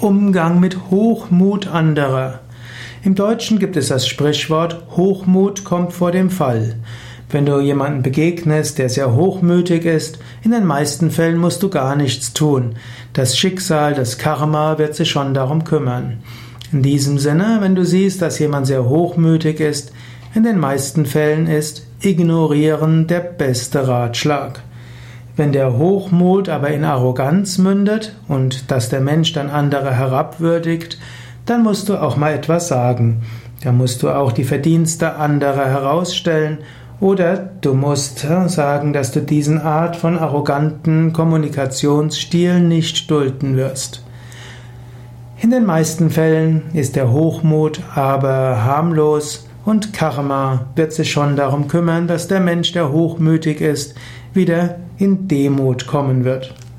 Umgang mit Hochmut anderer. Im Deutschen gibt es das Sprichwort Hochmut kommt vor dem Fall. Wenn du jemanden begegnest, der sehr hochmütig ist, in den meisten Fällen musst du gar nichts tun. Das Schicksal, das Karma wird sich schon darum kümmern. In diesem Sinne, wenn du siehst, dass jemand sehr hochmütig ist, in den meisten Fällen ist Ignorieren der beste Ratschlag. Wenn der Hochmut aber in Arroganz mündet und dass der Mensch dann andere herabwürdigt, dann musst du auch mal etwas sagen. Da musst du auch die Verdienste anderer herausstellen oder du musst sagen, dass du diesen Art von arroganten Kommunikationsstil nicht dulden wirst. In den meisten Fällen ist der Hochmut aber harmlos und Karma wird sich schon darum kümmern, dass der Mensch, der hochmütig ist, wieder in Demut kommen wird.